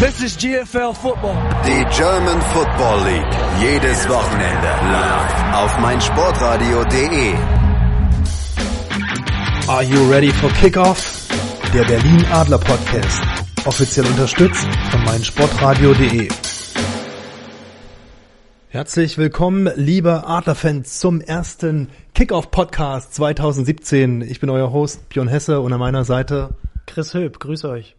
This is GFL Football. Die German Football League. Jedes Wochenende live auf meinsportradio.de. Are you ready for Kickoff? Der Berlin Adler Podcast. Offiziell unterstützt von meinsportradio.de. Herzlich willkommen, liebe Adlerfans, zum ersten Kickoff Podcast 2017. Ich bin euer Host Björn Hesse und an meiner Seite Chris Höp, grüß euch.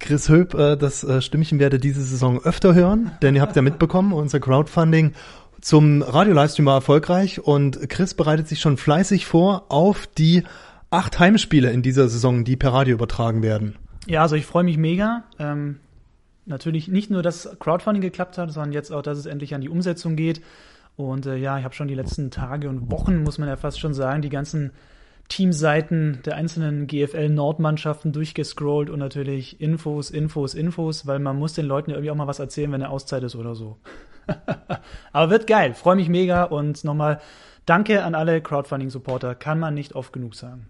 Chris Höp, äh, das äh, Stimmchen werde diese Saison öfter hören, denn ihr habt ja mitbekommen, unser Crowdfunding zum Radio-Livestream war erfolgreich und Chris bereitet sich schon fleißig vor auf die acht Heimspiele in dieser Saison, die per Radio übertragen werden. Ja, also ich freue mich mega. Ähm, natürlich nicht nur, dass Crowdfunding geklappt hat, sondern jetzt auch, dass es endlich an die Umsetzung geht. Und äh, ja, ich habe schon die letzten Tage und Wochen, muss man ja fast schon sagen, die ganzen Teamseiten der einzelnen GFL-Nordmannschaften durchgescrollt und natürlich Infos, Infos, Infos, weil man muss den Leuten ja irgendwie auch mal was erzählen, wenn eine Auszeit ist oder so. Aber wird geil, freue mich mega und nochmal danke an alle Crowdfunding-Supporter, kann man nicht oft genug sagen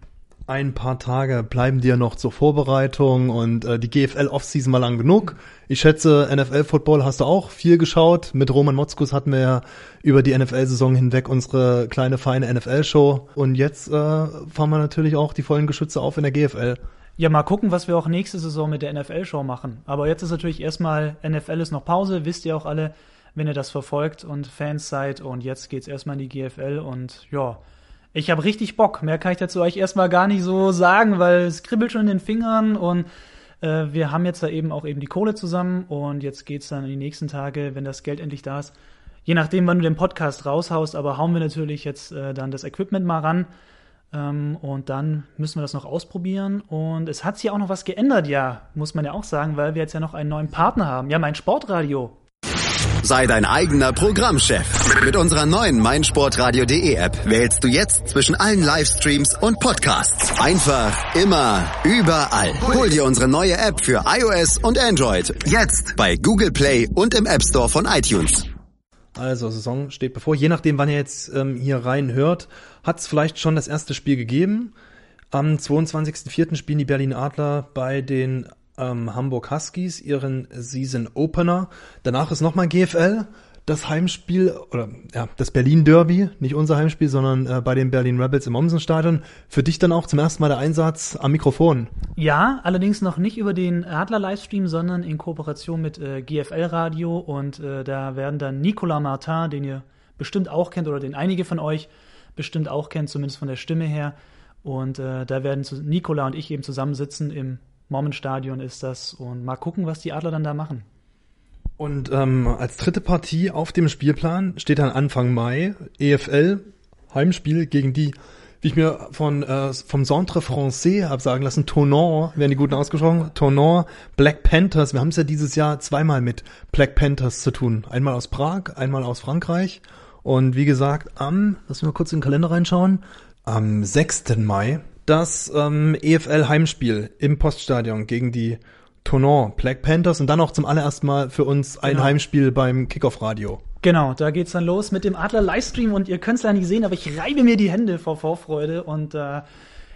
ein paar Tage bleiben dir noch zur Vorbereitung und äh, die GFL Offseason war lang genug. Ich schätze, NFL Football hast du auch viel geschaut. Mit Roman Motzkus hatten wir ja über die NFL-Saison hinweg unsere kleine feine NFL-Show und jetzt äh, fahren wir natürlich auch die vollen Geschütze auf in der GFL. Ja, mal gucken, was wir auch nächste Saison mit der NFL-Show machen. Aber jetzt ist natürlich erstmal NFL ist noch Pause, wisst ihr auch alle, wenn ihr das verfolgt und Fans seid. Und jetzt geht's erstmal in die GFL und ja, ich habe richtig Bock. Mehr kann ich dazu euch erstmal gar nicht so sagen, weil es kribbelt schon in den Fingern und äh, wir haben jetzt da eben auch eben die Kohle zusammen und jetzt geht's dann in die nächsten Tage, wenn das Geld endlich da ist. Je nachdem, wann du den Podcast raushaust, aber hauen wir natürlich jetzt äh, dann das Equipment mal ran. Ähm, und dann müssen wir das noch ausprobieren. Und es hat sich auch noch was geändert, ja, muss man ja auch sagen, weil wir jetzt ja noch einen neuen Partner haben. Ja, mein Sportradio. Sei dein eigener Programmchef. Mit unserer neuen meinsportradio.de App wählst du jetzt zwischen allen Livestreams und Podcasts. Einfach, immer, überall. Hol dir unsere neue App für iOS und Android. Jetzt bei Google Play und im App Store von iTunes. Also Saison steht bevor. Je nachdem, wann ihr jetzt ähm, hier rein hört, hat es vielleicht schon das erste Spiel gegeben. Am 22.04. spielen die Berlin Adler bei den ähm, Hamburg Huskies ihren Season Opener. Danach ist nochmal GFL, das Heimspiel oder ja, das Berlin Derby, nicht unser Heimspiel, sondern äh, bei den Berlin Rebels im Omsenstadion. Für dich dann auch zum ersten Mal der Einsatz am Mikrofon. Ja, allerdings noch nicht über den Adler Livestream, sondern in Kooperation mit äh, GFL Radio und äh, da werden dann Nicolas Martin, den ihr bestimmt auch kennt oder den einige von euch bestimmt auch kennt, zumindest von der Stimme her. Und äh, da werden zu, Nicola und ich eben zusammensitzen im Mommenstadion ist das und mal gucken, was die Adler dann da machen. Und ähm, als dritte Partie auf dem Spielplan steht dann Anfang Mai EFL Heimspiel gegen die, wie ich mir von äh, vom Centre Français habe sagen lassen, Tonon, werden die guten ausgesprochen, Tonon, Black Panthers. Wir haben es ja dieses Jahr zweimal mit Black Panthers zu tun. Einmal aus Prag, einmal aus Frankreich. Und wie gesagt, am, lass mich mal kurz in den Kalender reinschauen, am 6. Mai das ähm, EFL-Heimspiel im Poststadion gegen die Tonon Black Panthers und dann auch zum allerersten Mal für uns ein genau. Heimspiel beim Kickoff-Radio. Genau, da geht's dann los mit dem Adler Livestream und ihr könnt's ja nicht sehen, aber ich reibe mir die Hände vor Vorfreude und äh,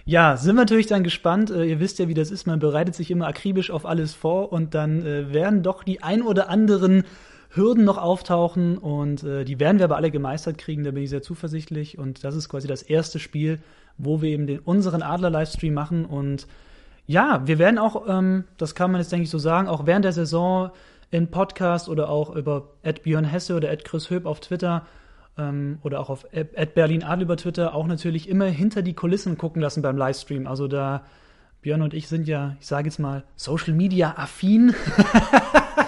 ja, sind wir natürlich dann gespannt. Äh, ihr wisst ja, wie das ist. Man bereitet sich immer akribisch auf alles vor und dann äh, werden doch die ein oder anderen Hürden noch auftauchen und äh, die werden wir aber alle gemeistert kriegen. Da bin ich sehr zuversichtlich und das ist quasi das erste Spiel, wo wir eben den, unseren Adler-Livestream machen. Und ja, wir werden auch, ähm, das kann man jetzt denke ich so sagen, auch während der Saison in Podcast oder auch über Björn Hesse oder Chris Höp auf Twitter ähm, oder auch auf Berlin Adel über Twitter auch natürlich immer hinter die Kulissen gucken lassen beim Livestream. Also da Björn und ich sind ja, ich sage jetzt mal, Social Media affin.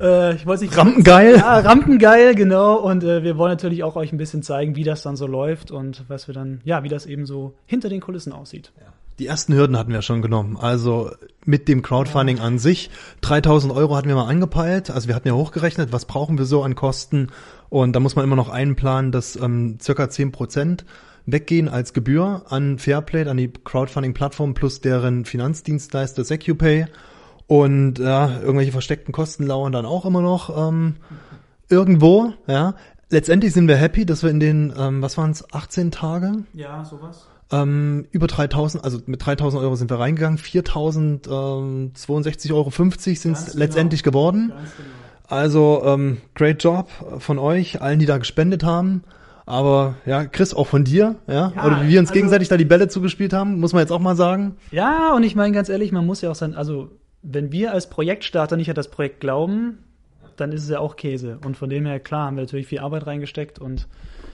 Äh, ich weiß nicht. Rampengeil? Ja, Rampengeil, genau. Und äh, wir wollen natürlich auch euch ein bisschen zeigen, wie das dann so läuft und was wir dann, ja, wie das eben so hinter den Kulissen aussieht. Ja. Die ersten Hürden hatten wir schon genommen. Also mit dem Crowdfunding an sich. 3000 Euro hatten wir mal angepeilt. Also wir hatten ja hochgerechnet, was brauchen wir so an Kosten. Und da muss man immer noch einplanen, dass ähm, circa 10 Prozent weggehen als Gebühr an Fairplay, an die Crowdfunding-Plattform plus deren Finanzdienstleister SecuPay. Und ja, irgendwelche versteckten Kosten lauern dann auch immer noch ähm, irgendwo, ja. Letztendlich sind wir happy, dass wir in den, ähm, was waren es, 18 Tage? Ja, sowas. Ähm, über 3000, also mit 3000 Euro sind wir reingegangen. 4062,50 Euro sind es genau. letztendlich geworden. Ganz genau. Also, ähm, great job von euch, allen, die da gespendet haben. Aber ja, Chris, auch von dir, ja, ja oder wie wir uns also, gegenseitig da die Bälle zugespielt haben, muss man jetzt auch mal sagen. Ja, und ich meine ganz ehrlich, man muss ja auch sein, also wenn wir als Projektstarter nicht an das Projekt glauben, dann ist es ja auch Käse. Und von dem her, klar, haben wir natürlich viel Arbeit reingesteckt und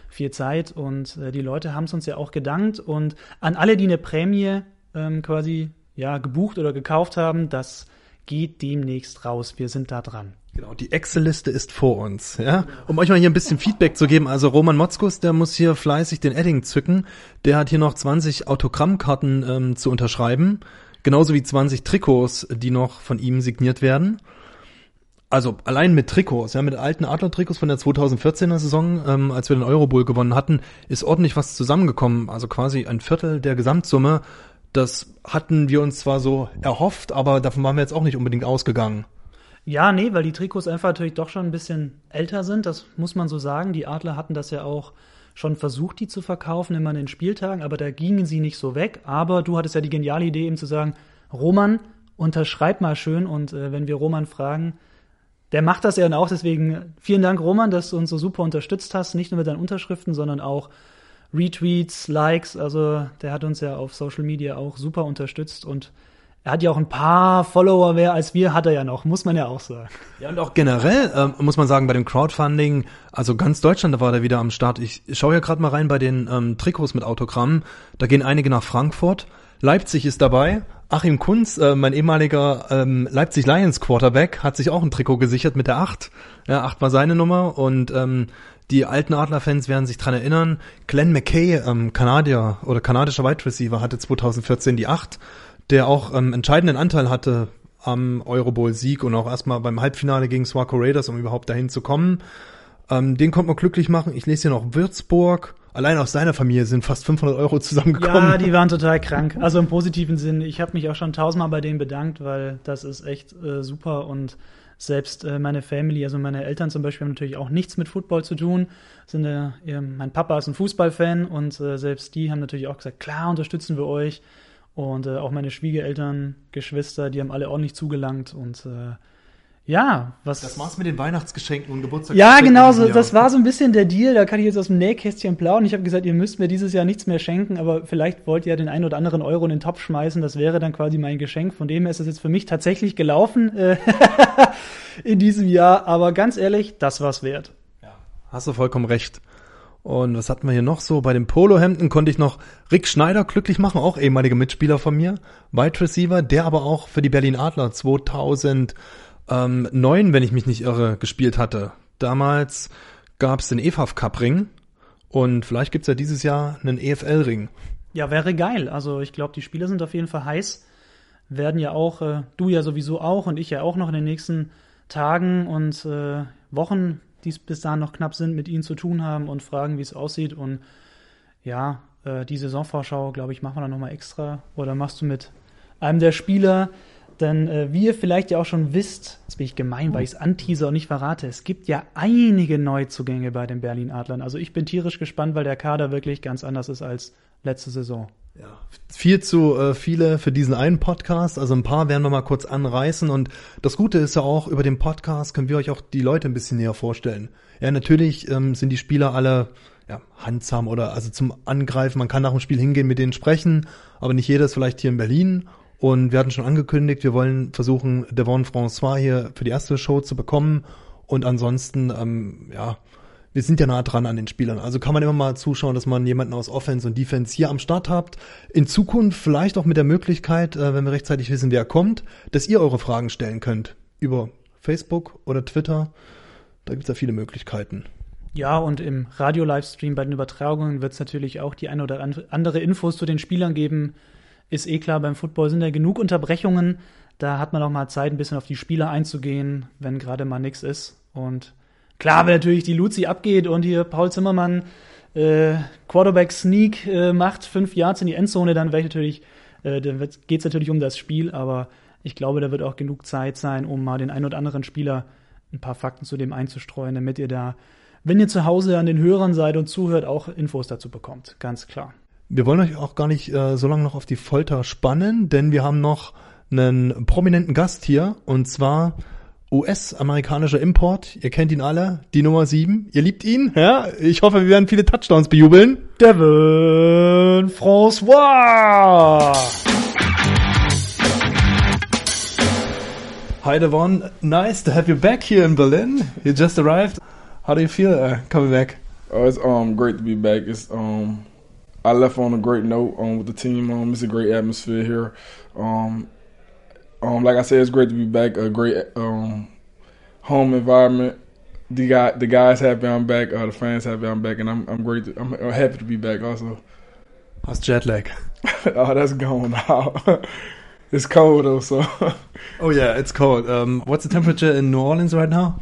viel Zeit und äh, die Leute haben es uns ja auch gedankt. Und an alle, die eine Prämie ähm, quasi ja gebucht oder gekauft haben, das geht demnächst raus. Wir sind da dran. Genau, die Excel-Liste ist vor uns, ja. Um euch mal hier ein bisschen Feedback zu geben, also Roman Motzkus, der muss hier fleißig den Edding zücken. Der hat hier noch 20 Autogrammkarten ähm, zu unterschreiben. Genauso wie 20 Trikots, die noch von ihm signiert werden. Also allein mit Trikots, ja, mit alten Adler-Trikots von der 2014er Saison, ähm, als wir den Eurobowl gewonnen hatten, ist ordentlich was zusammengekommen. Also quasi ein Viertel der Gesamtsumme. Das hatten wir uns zwar so erhofft, aber davon waren wir jetzt auch nicht unbedingt ausgegangen. Ja, nee, weil die Trikots einfach natürlich doch schon ein bisschen älter sind, das muss man so sagen. Die Adler hatten das ja auch schon versucht, die zu verkaufen, immer in den Spieltagen, aber da gingen sie nicht so weg. Aber du hattest ja die geniale Idee, eben zu sagen, Roman, unterschreib mal schön und äh, wenn wir Roman fragen, der macht das ja dann auch, deswegen vielen Dank, Roman, dass du uns so super unterstützt hast, nicht nur mit deinen Unterschriften, sondern auch Retweets, Likes, also der hat uns ja auf Social Media auch super unterstützt und er hat ja auch ein paar Follower mehr als wir, hat er ja noch, muss man ja auch sagen. Ja, und auch generell ähm, muss man sagen, bei dem Crowdfunding, also ganz Deutschland da war der wieder am Start. Ich schaue ja gerade mal rein bei den ähm, Trikots mit Autogramm. Da gehen einige nach Frankfurt. Leipzig ist dabei. Achim Kunz, äh, mein ehemaliger ähm, Leipzig Lions Quarterback, hat sich auch ein Trikot gesichert mit der 8. Ja, 8 war seine Nummer und ähm, die alten Adler-Fans werden sich dran erinnern. Glenn McKay, ähm, Kanadier oder kanadischer Wide Receiver, hatte 2014 die 8 der auch ähm, entscheidenden Anteil hatte am Eurobowl-Sieg und auch erstmal beim Halbfinale gegen Swaco Raiders, um überhaupt dahin zu kommen. Ähm, den konnte man glücklich machen. Ich lese hier noch Würzburg. Allein aus seiner Familie sind fast 500 Euro zusammengekommen. Ja, die waren total krank. Also im positiven Sinn. Ich habe mich auch schon tausendmal bei denen bedankt, weil das ist echt äh, super und selbst äh, meine Family, also meine Eltern zum Beispiel, haben natürlich auch nichts mit Football zu tun. Sind, äh, mein Papa ist ein Fußballfan und äh, selbst die haben natürlich auch gesagt, klar unterstützen wir euch. Und äh, auch meine Schwiegereltern, Geschwister, die haben alle ordentlich zugelangt und äh, ja, was. Das war's mit den Weihnachtsgeschenken und Geburtstagsgeschenken. Ja, genau, so, das war so ein bisschen der Deal. Da kann ich jetzt aus dem Nähkästchen plaudern. Ich habe gesagt, ihr müsst mir dieses Jahr nichts mehr schenken, aber vielleicht wollt ihr ja den einen oder anderen Euro in den Topf schmeißen. Das wäre dann quasi mein Geschenk. Von dem her ist es jetzt für mich tatsächlich gelaufen äh, in diesem Jahr. Aber ganz ehrlich, das war's wert. Ja, hast du vollkommen recht. Und was hatten wir hier noch so? Bei den Polohemden konnte ich noch Rick Schneider glücklich machen, auch ehemaliger Mitspieler von mir, Wide Receiver, der aber auch für die Berlin Adler 2009, wenn ich mich nicht irre, gespielt hatte. Damals gab es den EFAF Cup Ring und vielleicht gibt's ja dieses Jahr einen EFL Ring. Ja, wäre geil. Also ich glaube, die Spieler sind auf jeden Fall heiß. Werden ja auch, äh, du ja sowieso auch und ich ja auch noch in den nächsten Tagen und äh, Wochen die bis dahin noch knapp sind, mit ihnen zu tun haben und fragen, wie es aussieht. Und ja, äh, die Saisonvorschau, glaube ich, machen wir dann nochmal extra. Oder machst du mit einem der Spieler? Denn äh, wie ihr vielleicht ja auch schon wisst, jetzt bin ich gemein, weil ich es anteaser und nicht verrate, es gibt ja einige Neuzugänge bei den Berlin Adlern. Also ich bin tierisch gespannt, weil der Kader wirklich ganz anders ist als letzte Saison. Ja, viel zu äh, viele für diesen einen Podcast. Also ein paar werden wir mal kurz anreißen. Und das Gute ist ja auch, über den Podcast können wir euch auch die Leute ein bisschen näher vorstellen. Ja, natürlich ähm, sind die Spieler alle ja, handsam oder also zum Angreifen. Man kann nach dem Spiel hingehen, mit denen sprechen, aber nicht jeder ist vielleicht hier in Berlin. Und wir hatten schon angekündigt, wir wollen versuchen, Devon François hier für die erste Show zu bekommen. Und ansonsten, ähm, ja, wir sind ja nah dran an den Spielern. Also kann man immer mal zuschauen, dass man jemanden aus Offense und Defense hier am Start habt. In Zukunft vielleicht auch mit der Möglichkeit, äh, wenn wir rechtzeitig wissen, wer kommt, dass ihr eure Fragen stellen könnt. Über Facebook oder Twitter. Da gibt's ja viele Möglichkeiten. Ja, und im Radio-Livestream bei den Übertragungen wird es natürlich auch die eine oder andere Infos zu den Spielern geben. Ist eh klar, beim Football sind ja genug Unterbrechungen. Da hat man auch mal Zeit, ein bisschen auf die Spieler einzugehen, wenn gerade mal nichts ist. Und Klar, wenn natürlich die Luzi abgeht und hier Paul Zimmermann äh, Quarterback Sneak äh, macht, fünf Yards in die Endzone, dann wäre natürlich, äh, dann geht es natürlich um das Spiel, aber ich glaube, da wird auch genug Zeit sein, um mal den ein oder anderen Spieler ein paar Fakten zu dem einzustreuen, damit ihr da, wenn ihr zu Hause an den Hörern seid und zuhört, auch Infos dazu bekommt. Ganz klar. Wir wollen euch auch gar nicht äh, so lange noch auf die Folter spannen, denn wir haben noch einen prominenten Gast hier und zwar US-amerikanischer Import. Ihr kennt ihn alle, die Nummer 7. Ihr liebt ihn, ja? Ich hoffe, wir werden viele Touchdowns bejubeln. Devin François! Hi Devon, nice to have you back here in Berlin. You just arrived. How do you feel uh, coming back? Oh, it's um great to be back. It's um I left on a great note um with the team. Um, it's a great atmosphere here. Um, um, like I said, it's great to be back. A great um home environment. The guy, the guys happy I'm back. Uh, the fans happy I'm back, and I'm I'm great. To, I'm happy to be back. Also, how's jet lag? oh, that's going out. it's cold though, so. oh yeah, it's cold. Um, what's the temperature in New Orleans right now?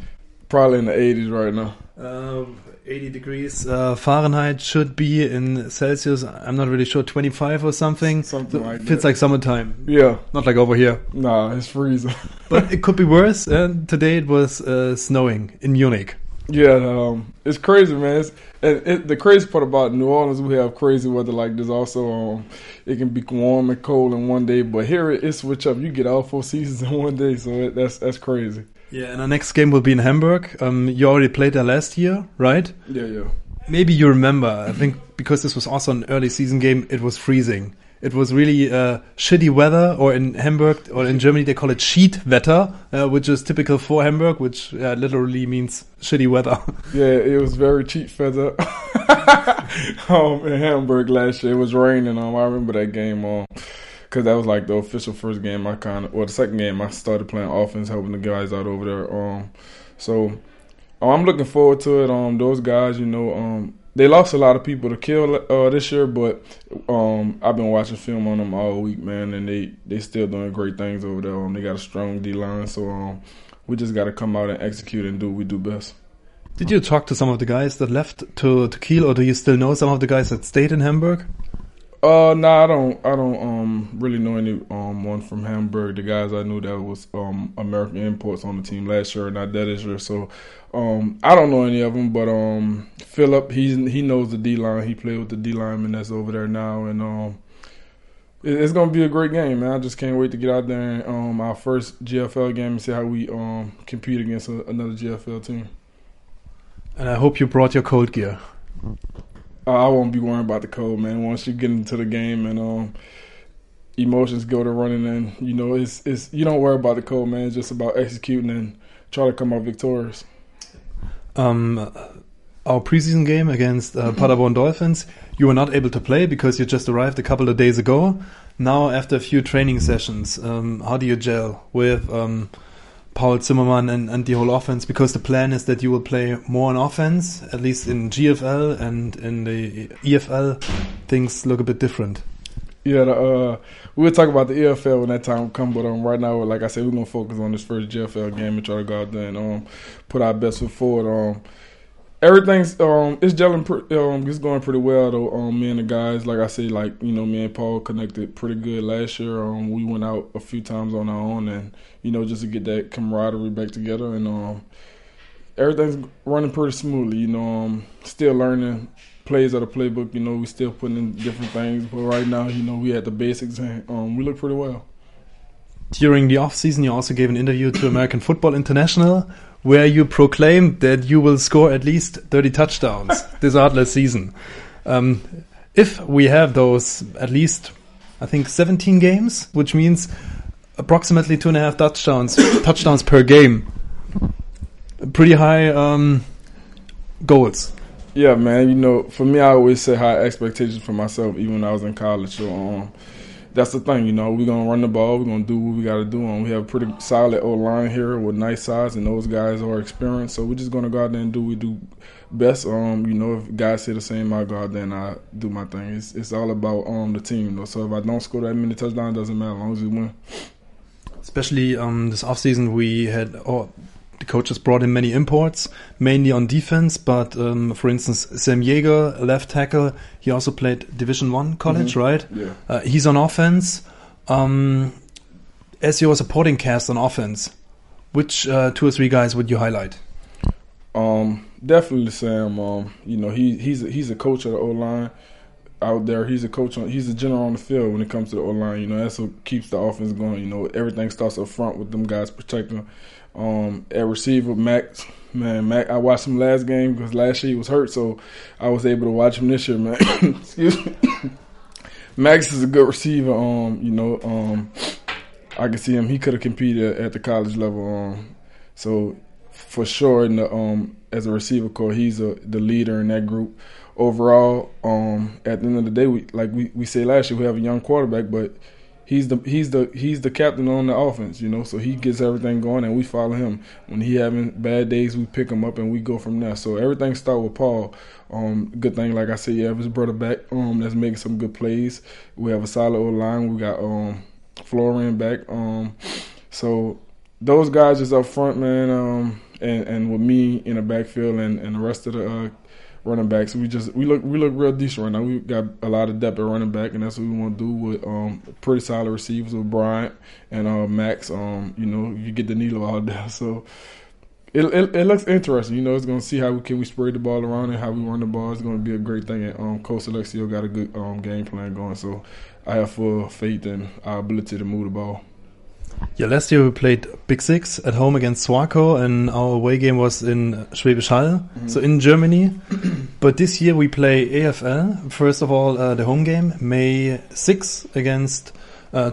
Probably in the 80s right now. Um, 80 degrees uh, Fahrenheit should be in Celsius. I'm not really sure, 25 or something. Something like Feels that. like summertime. Yeah. Not like over here. Nah, it's freezing. but it could be worse. And today it was uh, snowing in Munich. Yeah, um, it's crazy, man. It's, and it, the crazy part about New Orleans, we have crazy weather like this. Also, um, it can be warm and cold in one day, but here it, it switch up. You get all four seasons in one day, so it, that's that's crazy. Yeah, and our next game will be in Hamburg. Um, you already played there last year, right? Yeah, yeah. Maybe you remember. I think because this was also an early season game, it was freezing. It was really uh, shitty weather, or in Hamburg or in Germany they call it sheet weather, uh, which is typical for Hamburg, which uh, literally means shitty weather. Yeah, it was very cheap weather. um, in Hamburg last year, it was raining. Um, I remember that game. Um, because that was like the official first game I kind of, or the second game I started playing offense, helping the guys out over there. Um, so oh, I'm looking forward to it. Um, those guys, you know, um, they lost a lot of people to kill uh, this year, but um, I've been watching film on them all week, man, and they they still doing great things over there. Um, they got a strong D line, so um, we just got to come out and execute and do what we do best. Did you talk to some of the guys that left to to Kiel, or do you still know some of the guys that stayed in Hamburg? Uh, no, nah, I don't. I don't um really know any um one from Hamburg. The guys I knew that was um American imports on the team last year, not that this year. So, um, I don't know any of them. But um, Philip, he's he knows the D line. He played with the D lineman that's over there now, and um, it, it's gonna be a great game, man. I just can't wait to get out there and um our first GFL game and see how we um compete against a, another GFL team. And I hope you brought your cold gear. I won't be worrying about the cold, man. Once you get into the game and um, emotions go to running, and you know it's it's you don't worry about the cold, man. It's just about executing and try to come out victorious. Um, our preseason game against uh, Paderborn Dolphins, you were not able to play because you just arrived a couple of days ago. Now, after a few training sessions, um, how do you gel with um, Paul Zimmerman and, and the whole offense? Because the plan is that you will play more on offense, at least in GFL and in the EFL, things look a bit different. Yeah, uh, we'll talk about the EFL when that time comes. But um, right now, like I said, we're gonna focus on this first GFL game and try to go out there and um, put our best foot forward. Um, everything's um, it's gelling. Um, it's going pretty well though. Um, me and the guys, like I said, like you know, me and Paul connected pretty good last year. Um, we went out a few times on our own, and you know, just to get that camaraderie back together, and um, everything's running pretty smoothly. You know, um, still learning plays of the playbook. You know, we still putting in different things, but right now, you know, we at the basics, and um, we look pretty well. During the off season, you also gave an interview to American Football International, where you proclaimed that you will score at least 30 touchdowns this Adler season. Um, if we have those at least, I think 17 games, which means approximately two and a half touchdowns, touchdowns per game. Pretty high um, goals. Yeah, man. You know, for me, I always set high expectations for myself, even when I was in college. So, um, that's the thing. You know, we're gonna run the ball. We're gonna do what we got to do. And we have a pretty solid O line here with nice size, and those guys are experienced. So we're just gonna go out there and do what we do best. Um, you know, if guys say the same, I go out there and I do my thing. It's it's all about um the team. So if I don't score that many touchdowns, doesn't matter as long as we win. Especially um, this offseason, we had oh, the coaches brought in many imports, mainly on defense. But um, for instance, Sam Yeager, left tackle, he also played Division One college, Mhm. right? Yeah. Uh, he's on offense. Um, as your supporting cast on offense, which uh, two or three guys would you highlight? Um, definitely Sam. Um, you know, he he's a, he's a coach of the O line. Out there. He's a coach. On, he's a general on the field when it comes to the O line. You know, that's what keeps the offense going. You know, everything starts up front with them guys protecting. Um, at receiver, Max, man, Mac. I watched him last game because last year he was hurt, so I was able to watch him this year, man. Excuse me. Max is a good receiver. Um, you know, um, I can see him. He could have competed at the college level. Um, so for sure, in the um, as a receiver core, he's a, the leader in that group. Overall, um, at the end of the day, we like we, we said last year, we have a young quarterback, but he's the he's the he's the captain on the offense, you know. So he gets everything going, and we follow him. When he having bad days, we pick him up and we go from there. So everything start with Paul. Um, good thing, like I said, you have his brother back. Um, that's making some good plays. We have a solid old line. We got um, Florian back. Um, so those guys just up front, man. Um, and and with me in the backfield and, and the rest of the uh, running backs, we just we look we look real decent right now. We got a lot of depth at running back, and that's what we want to do with um, pretty solid receivers with Bryant and uh, Max. Um, you know, you get the needle out there, so. It, it, it, looks interesting. You know, it's going to see how we can we spread the ball around and how we run the ball. It's going to be a great thing. And um, Coach Alexio got a good um, game plan going, so I have full faith in our ability to move the ball. Yeah, last year we played Big Six at home against Swarco, and our away game was in Schwäbisch Hall, mm -hmm. so in Germany. but this year we play AFL. First of all, uh, the home game, May 6 against uh,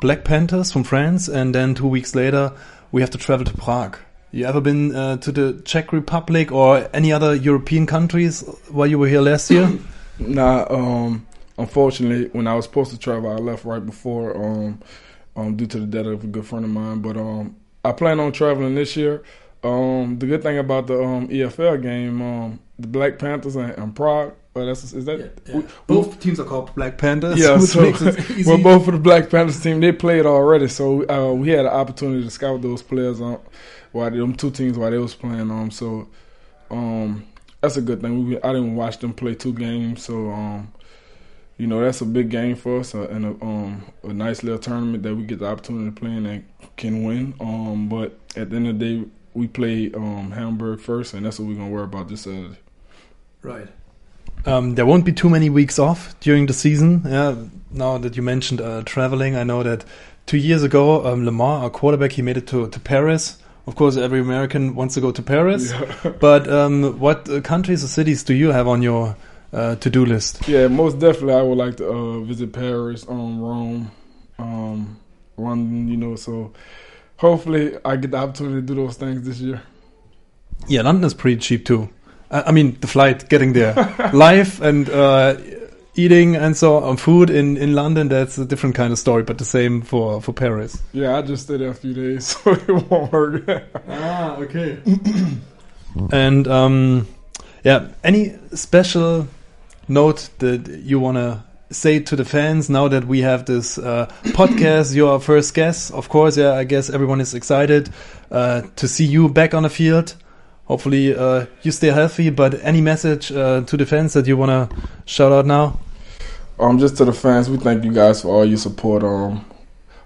Black Panthers from France, and then two weeks later we have to travel to Prague. You ever been uh, to the Czech Republic or any other European countries while you were here last year? nah, um, unfortunately, when I was supposed to travel, I left right before. Um, um, due to the death of a good friend of mine. But um, I plan on traveling this year. Um, the good thing about the um, EFL game, um, the Black Panthers and, and Prague. Well, that's is that yeah, yeah. We, both we, teams are called Black Panthers. Yeah, so well, both of the Black Panthers team they played already, so uh, we had an opportunity to scout those players on while them two teams while they was playing. Um, so um, that's a good thing. We, I didn't watch them play two games, so um, you know that's a big game for us uh, and a, um, a nice little tournament that we get the opportunity to play in and can win. Um, but at the end of the day, we play um, Hamburg first, and that's what we're gonna worry about this Saturday. Right. Um, there won't be too many weeks off during the season. Yeah. Now that you mentioned uh, traveling, I know that two years ago, um, Lamar, our quarterback, he made it to, to Paris. Of course, every American wants to go to Paris. Yeah. but um, what uh, countries or cities do you have on your uh, to do list? Yeah, most definitely. I would like to uh, visit Paris, um, Rome, um, London. You know, so hopefully I get the opportunity to do those things this year. Yeah, London is pretty cheap too. I mean, the flight getting there, life and uh, eating and so on, food in, in London. That's a different kind of story, but the same for for Paris. Yeah, I just stayed there a few days, so it won't hurt. ah, okay. and um, yeah, any special note that you want to say to the fans now that we have this uh, podcast? Your first guest, of course. Yeah, I guess everyone is excited uh, to see you back on the field. Hopefully, uh, you stay healthy. But any message uh, to the fans that you want to shout out now? Um, just to the fans, we thank you guys for all your support. Um,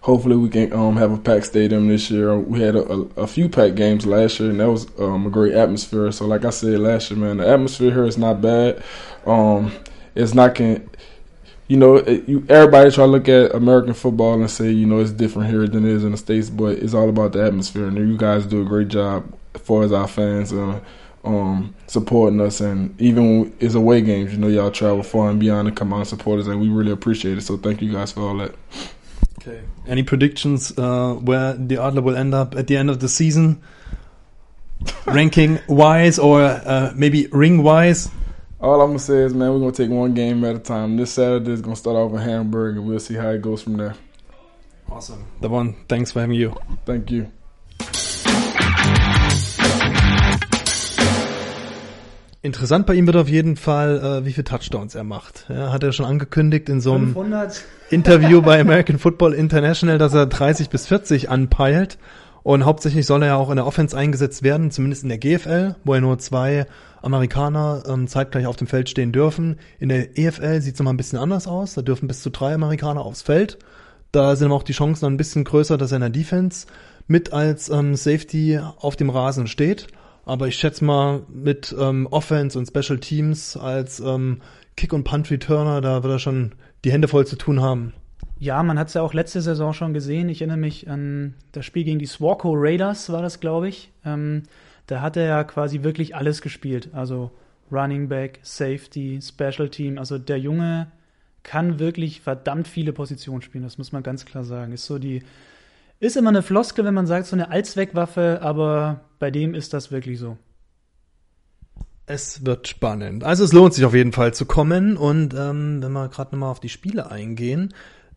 hopefully we can um, have a packed stadium this year. We had a, a, a, few packed games last year, and that was um, a great atmosphere. So, like I said last year, man, the atmosphere here is not bad. Um, it's not can, you know, it, you, everybody try to look at American football and say, you know, it's different here than it is in the states, but it's all about the atmosphere, and you guys do a great job as far as our fans. Uh, um, supporting us, and even it's away games, you know, y'all travel far and beyond to come out and support us, and we really appreciate it. So, thank you guys for all that. Okay. Any predictions uh, where the Adler will end up at the end of the season, ranking wise or uh, maybe ring wise? All I'm gonna say is, man, we're gonna take one game at a time. This Saturday is gonna start off in Hamburg, and we'll see how it goes from there. Awesome. The one. Thanks for having you. Thank you. Interessant bei ihm wird auf jeden Fall, äh, wie viele Touchdowns er macht. Ja, hat er schon angekündigt in so einem 500. Interview bei American Football International, dass er 30 bis 40 anpeilt. Und hauptsächlich soll er ja auch in der Offense eingesetzt werden, zumindest in der GFL, wo er nur zwei Amerikaner ähm, zeitgleich auf dem Feld stehen dürfen. In der EFL sieht es nochmal ein bisschen anders aus. Da dürfen bis zu drei Amerikaner aufs Feld. Da sind aber auch die Chancen noch ein bisschen größer, dass er in der Defense mit als ähm, Safety auf dem Rasen steht. Aber ich schätze mal, mit ähm, Offense und Special Teams als ähm, Kick- und Punt-Returner, da wird er schon die Hände voll zu tun haben. Ja, man hat es ja auch letzte Saison schon gesehen. Ich erinnere mich an das Spiel gegen die Swarco Raiders, war das, glaube ich. Ähm, da hat er ja quasi wirklich alles gespielt. Also Running Back, Safety, Special Team. Also der Junge kann wirklich verdammt viele Positionen spielen, das muss man ganz klar sagen. Ist so die, ist immer eine Floskel, wenn man sagt, so eine Allzweckwaffe, aber bei dem ist das wirklich so. Es wird spannend. Also es lohnt sich auf jeden Fall zu kommen. Und ähm, wenn wir gerade nochmal auf die Spiele eingehen,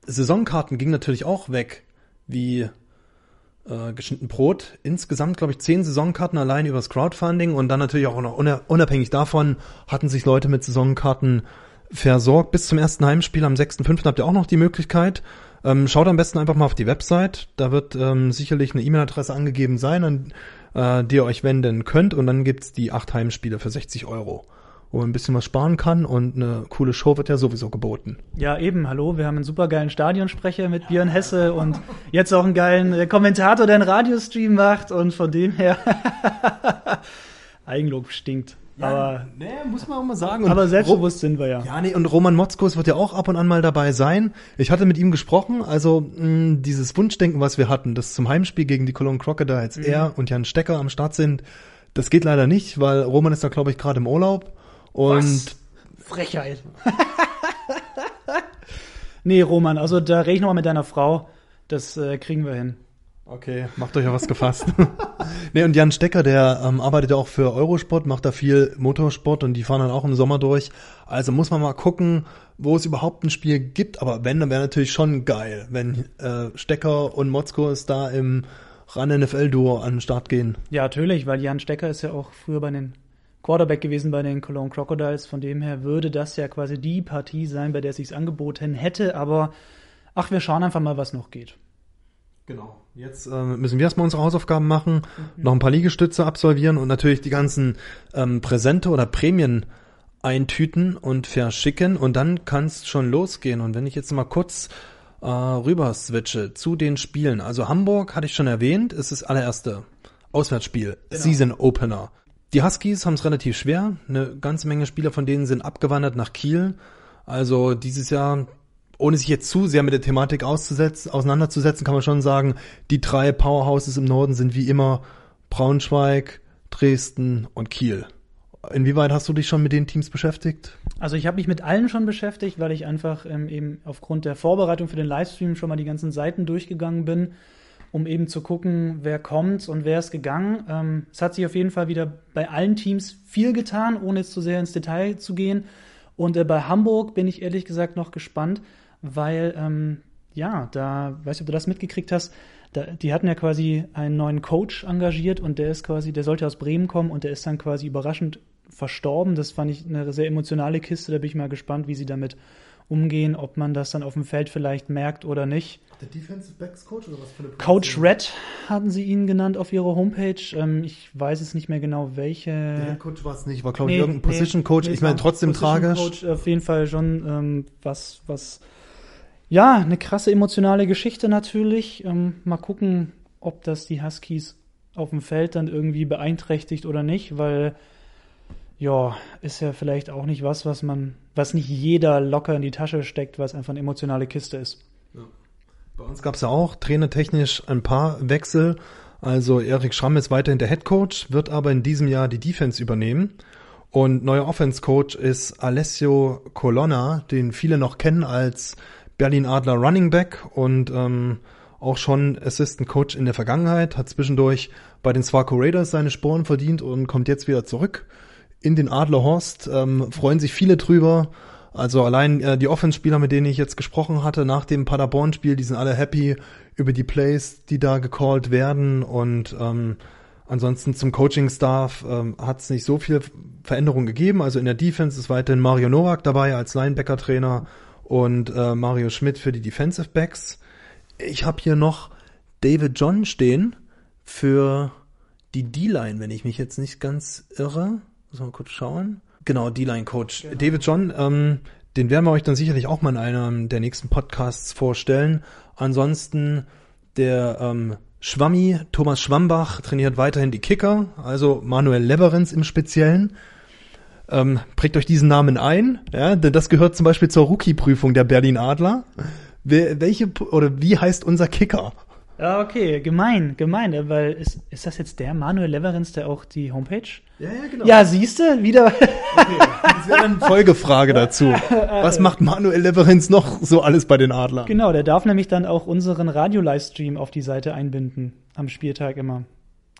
Saisonkarten gingen natürlich auch weg, wie äh, geschnitten Brot. Insgesamt, glaube ich, zehn Saisonkarten allein übers Crowdfunding und dann natürlich auch noch unabhängig davon hatten sich Leute mit Saisonkarten versorgt. Bis zum ersten Heimspiel am 6.5. habt ihr auch noch die Möglichkeit. Ähm, schaut am besten einfach mal auf die Website. Da wird ähm, sicherlich eine E-Mail-Adresse angegeben sein, an äh, die ihr euch wenden könnt. Und dann gibt's die acht Heimspiele für 60 Euro wo man ein bisschen was sparen kann und eine coole Show wird ja sowieso geboten. Ja, eben, hallo, wir haben einen super geilen Stadionsprecher mit Björn Hesse und jetzt auch einen geilen äh, Kommentator, der einen Radiostream macht und von dem her Eigenlob stinkt. Ja, aber nee, muss man auch mal sagen. Und aber selbstbewusst sind wir ja. Ja, nee, und Roman Motzkos wird ja auch ab und an mal dabei sein. Ich hatte mit ihm gesprochen, also mh, dieses Wunschdenken, was wir hatten, dass zum Heimspiel gegen die Cologne Crocodiles mhm. er und Jan Stecker am Start sind, das geht leider nicht, weil Roman ist da, glaube ich, gerade im Urlaub. Und Was? Frechheit. nee, Roman, also da rede ich nochmal mit deiner Frau. Das äh, kriegen wir hin. Okay, macht euch ja was gefasst. nee, und Jan Stecker, der ähm, arbeitet ja auch für Eurosport, macht da viel Motorsport und die fahren dann auch im Sommer durch. Also muss man mal gucken, wo es überhaupt ein Spiel gibt. Aber wenn, dann wäre natürlich schon geil, wenn äh, Stecker und Motzko da im Run NFL Duo an den Start gehen. Ja, natürlich, weil Jan Stecker ist ja auch früher bei den Quarterback gewesen bei den Cologne Crocodiles. Von dem her würde das ja quasi die Partie sein, bei der es sich angeboten hätte. Aber ach, wir schauen einfach mal, was noch geht. Genau. Jetzt äh, müssen wir erstmal unsere Hausaufgaben machen, mhm. noch ein paar Liegestütze absolvieren und natürlich die ganzen ähm, Präsente oder Prämien eintüten und verschicken und dann kann es schon losgehen. Und wenn ich jetzt mal kurz äh, rüber switche zu den Spielen. Also Hamburg hatte ich schon erwähnt, ist das allererste Auswärtsspiel, genau. Season Opener. Die Huskies haben es relativ schwer. Eine ganze Menge Spieler von denen sind abgewandert nach Kiel. Also dieses Jahr, ohne sich jetzt zu sehr mit der Thematik auseinanderzusetzen, kann man schon sagen, die drei Powerhouses im Norden sind wie immer Braunschweig, Dresden und Kiel. Inwieweit hast du dich schon mit den Teams beschäftigt? Also ich habe mich mit allen schon beschäftigt, weil ich einfach ähm, eben aufgrund der Vorbereitung für den Livestream schon mal die ganzen Seiten durchgegangen bin um eben zu gucken, wer kommt und wer ist gegangen. Ähm, es hat sich auf jeden Fall wieder bei allen Teams viel getan, ohne jetzt zu sehr ins Detail zu gehen. Und äh, bei Hamburg bin ich ehrlich gesagt noch gespannt, weil, ähm, ja, da, weiß ich, ob du das mitgekriegt hast, da, die hatten ja quasi einen neuen Coach engagiert und der ist quasi, der sollte aus Bremen kommen und der ist dann quasi überraschend verstorben. Das fand ich eine sehr emotionale Kiste, da bin ich mal gespannt, wie sie damit umgehen, ob man das dann auf dem Feld vielleicht merkt oder nicht. Der Defensive Backs Coach oder was für eine Coach Red hatten sie ihn genannt auf ihrer Homepage. Ähm, ich weiß es nicht mehr genau, welche. Der Coach war es nicht, war glaube ich nee, irgendein Position Coach. Nee, ich meine trotzdem Position tragisch. Coach auf jeden Fall schon ähm, was, was. Ja, eine krasse emotionale Geschichte natürlich. Ähm, mal gucken, ob das die Huskies auf dem Feld dann irgendwie beeinträchtigt oder nicht, weil ja, ist ja vielleicht auch nicht was, was man, was nicht jeder locker in die Tasche steckt, was einfach eine emotionale Kiste ist. Ja. Bei uns gab es ja auch trainertechnisch ein paar Wechsel. Also Erik Schramm ist weiterhin der Head Coach, wird aber in diesem Jahr die Defense übernehmen. Und neuer Offense Coach ist Alessio Colonna, den viele noch kennen als Berlin Adler Running Back und ähm, auch schon Assistant Coach in der Vergangenheit, hat zwischendurch bei den Swarco Raiders seine Sporen verdient und kommt jetzt wieder zurück in den Adlerhorst. Ähm, freuen sich viele drüber. Also allein äh, die Offense-Spieler, mit denen ich jetzt gesprochen hatte nach dem Paderborn-Spiel, die sind alle happy über die Plays, die da gecallt werden. Und ähm, ansonsten zum Coaching-Staff ähm, hat es nicht so viel Veränderung gegeben. Also in der Defense ist weiterhin Mario Nowak dabei als Linebacker-Trainer und äh, Mario Schmidt für die Defensive Backs. Ich habe hier noch David John stehen für die D-Line, wenn ich mich jetzt nicht ganz irre. Muss mal kurz schauen. Genau, D-Line-Coach. Genau. David John, ähm, den werden wir euch dann sicherlich auch mal in einem der nächsten Podcasts vorstellen. Ansonsten der ähm, Schwammi, Thomas Schwambach, trainiert weiterhin die Kicker, also Manuel Leverenz im Speziellen. Ähm, prägt euch diesen Namen ein, ja, denn das gehört zum Beispiel zur Rookie-Prüfung der Berlin Adler. Wer, welche oder wie heißt unser Kicker? Ja, okay, gemein, gemein, weil ist, ist das jetzt der Manuel Leverenz, der auch die Homepage? Ja, ja, genau. Ja, siehst du, wieder. Das wäre eine Folgefrage dazu. Was macht Manuel Leverenz noch so alles bei den Adlern? genau, der darf nämlich dann auch unseren Radio-Livestream auf die Seite einbinden. Am Spieltag immer.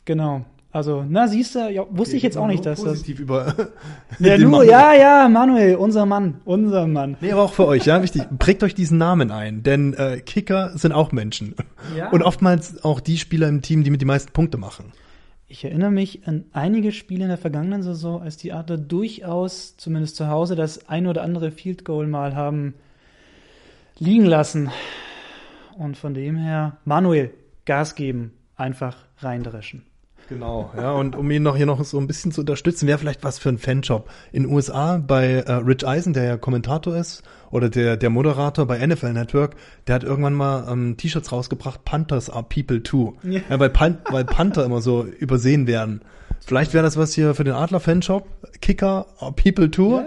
Genau. Also, na, siehst du, ja, wusste ich jetzt auch nicht, dass das. positiv über Ja, nur, Manuel- ja, ja, Manuel, unser Mann, unser Mann. Nee, aber auch für euch, ja, wichtig. Prägt euch diesen Namen ein, denn äh, Kicker sind auch Menschen. Ja. Und oftmals auch die Spieler im Team, die mit die meisten Punkte machen. Ich erinnere mich an einige Spiele in der vergangenen Saison, als die Adler durchaus, zumindest zu Hause, das ein oder andere Field Goal mal haben liegen lassen. Und von dem her, Manuel, Gas geben, einfach reindreschen. Genau, ja, und um ihn noch hier noch so ein bisschen zu unterstützen, wäre vielleicht was für ein Fanshop. In den USA bei äh, Rich Eisen, der ja Kommentator ist, oder der, der Moderator bei NFL Network, der hat irgendwann mal ähm, T-Shirts rausgebracht, Panthers are people too. Ja. Ja. weil, Pan weil Panther immer so übersehen werden. Vielleicht wäre das was hier für den Adler Fanshop, Kicker are people too.